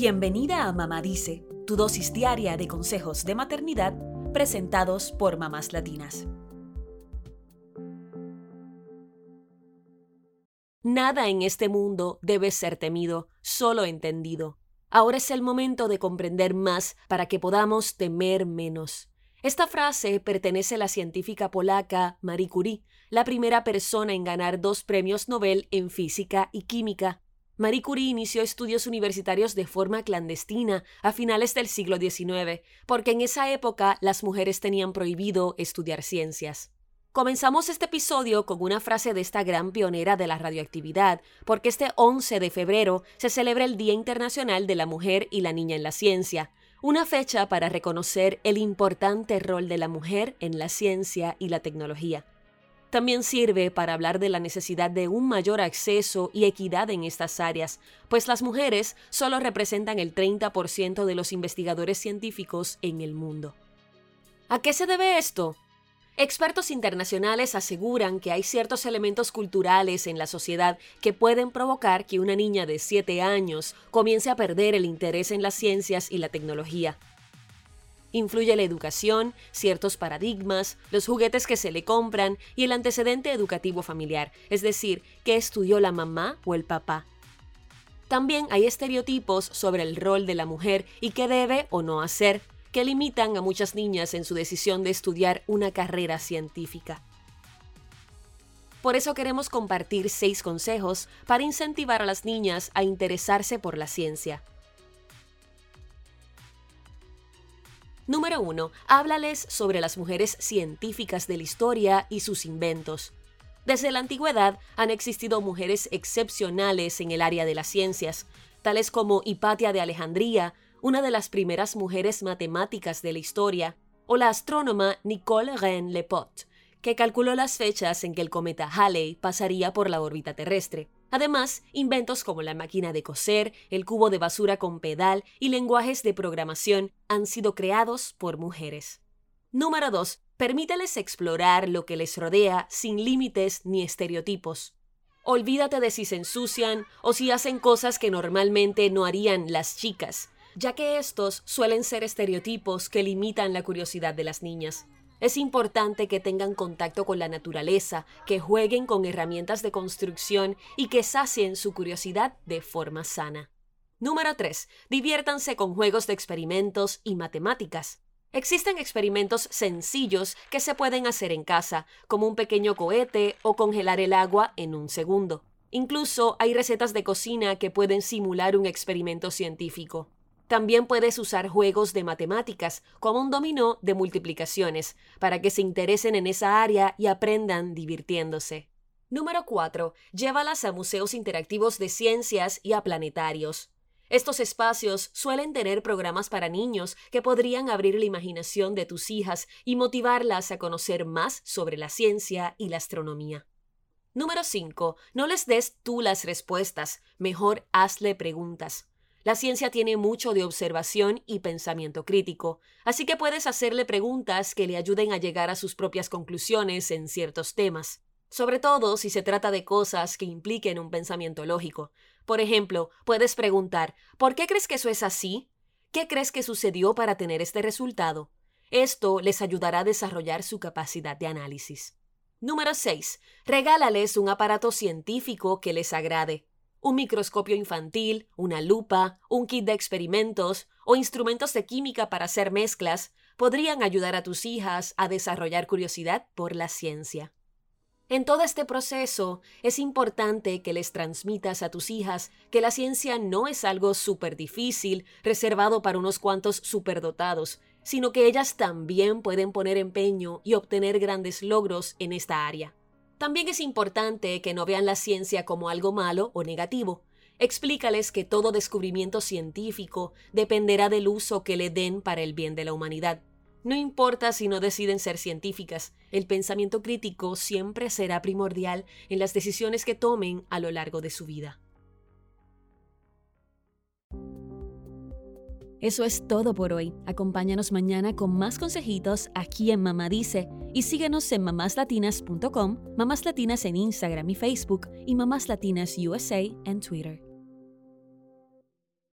Bienvenida a Mamá Dice, tu dosis diaria de consejos de maternidad presentados por mamás latinas. Nada en este mundo debe ser temido, solo entendido. Ahora es el momento de comprender más para que podamos temer menos. Esta frase pertenece a la científica polaca Marie Curie, la primera persona en ganar dos premios Nobel en física y química. Marie Curie inició estudios universitarios de forma clandestina a finales del siglo XIX, porque en esa época las mujeres tenían prohibido estudiar ciencias. Comenzamos este episodio con una frase de esta gran pionera de la radioactividad, porque este 11 de febrero se celebra el Día Internacional de la Mujer y la Niña en la Ciencia, una fecha para reconocer el importante rol de la mujer en la ciencia y la tecnología. También sirve para hablar de la necesidad de un mayor acceso y equidad en estas áreas, pues las mujeres solo representan el 30% de los investigadores científicos en el mundo. ¿A qué se debe esto? Expertos internacionales aseguran que hay ciertos elementos culturales en la sociedad que pueden provocar que una niña de 7 años comience a perder el interés en las ciencias y la tecnología. Influye la educación, ciertos paradigmas, los juguetes que se le compran y el antecedente educativo familiar, es decir, qué estudió la mamá o el papá. También hay estereotipos sobre el rol de la mujer y qué debe o no hacer, que limitan a muchas niñas en su decisión de estudiar una carrera científica. Por eso queremos compartir seis consejos para incentivar a las niñas a interesarse por la ciencia. Número 1. Háblales sobre las mujeres científicas de la historia y sus inventos. Desde la antigüedad han existido mujeres excepcionales en el área de las ciencias, tales como Hipatia de Alejandría, una de las primeras mujeres matemáticas de la historia, o la astrónoma Nicole Rennes-Lepot, que calculó las fechas en que el cometa Halley pasaría por la órbita terrestre. Además, inventos como la máquina de coser, el cubo de basura con pedal y lenguajes de programación han sido creados por mujeres. Número 2. Permíteles explorar lo que les rodea sin límites ni estereotipos. Olvídate de si se ensucian o si hacen cosas que normalmente no harían las chicas ya que estos suelen ser estereotipos que limitan la curiosidad de las niñas. Es importante que tengan contacto con la naturaleza, que jueguen con herramientas de construcción y que sacien su curiosidad de forma sana. Número 3. Diviértanse con juegos de experimentos y matemáticas. Existen experimentos sencillos que se pueden hacer en casa, como un pequeño cohete o congelar el agua en un segundo. Incluso hay recetas de cocina que pueden simular un experimento científico. También puedes usar juegos de matemáticas, como un dominó de multiplicaciones, para que se interesen en esa área y aprendan divirtiéndose. Número 4. Llévalas a museos interactivos de ciencias y a planetarios. Estos espacios suelen tener programas para niños que podrían abrir la imaginación de tus hijas y motivarlas a conocer más sobre la ciencia y la astronomía. Número 5. No les des tú las respuestas, mejor hazle preguntas. La ciencia tiene mucho de observación y pensamiento crítico, así que puedes hacerle preguntas que le ayuden a llegar a sus propias conclusiones en ciertos temas, sobre todo si se trata de cosas que impliquen un pensamiento lógico. Por ejemplo, puedes preguntar, ¿por qué crees que eso es así? ¿Qué crees que sucedió para tener este resultado? Esto les ayudará a desarrollar su capacidad de análisis. Número 6. Regálales un aparato científico que les agrade un microscopio infantil, una lupa, un kit de experimentos o instrumentos de química para hacer mezclas podrían ayudar a tus hijas a desarrollar curiosidad por la ciencia. En todo este proceso es importante que les transmitas a tus hijas que la ciencia no es algo súper difícil, reservado para unos cuantos superdotados, sino que ellas también pueden poner empeño y obtener grandes logros en esta área. También es importante que no vean la ciencia como algo malo o negativo. Explícales que todo descubrimiento científico dependerá del uso que le den para el bien de la humanidad. No importa si no deciden ser científicas, el pensamiento crítico siempre será primordial en las decisiones que tomen a lo largo de su vida. Eso es todo por hoy. Acompáñanos mañana con más consejitos aquí en Mamá Dice y síguenos en mamáslatinas.com, Mamás Latinas en Instagram y Facebook y Mamás Latinas USA en Twitter.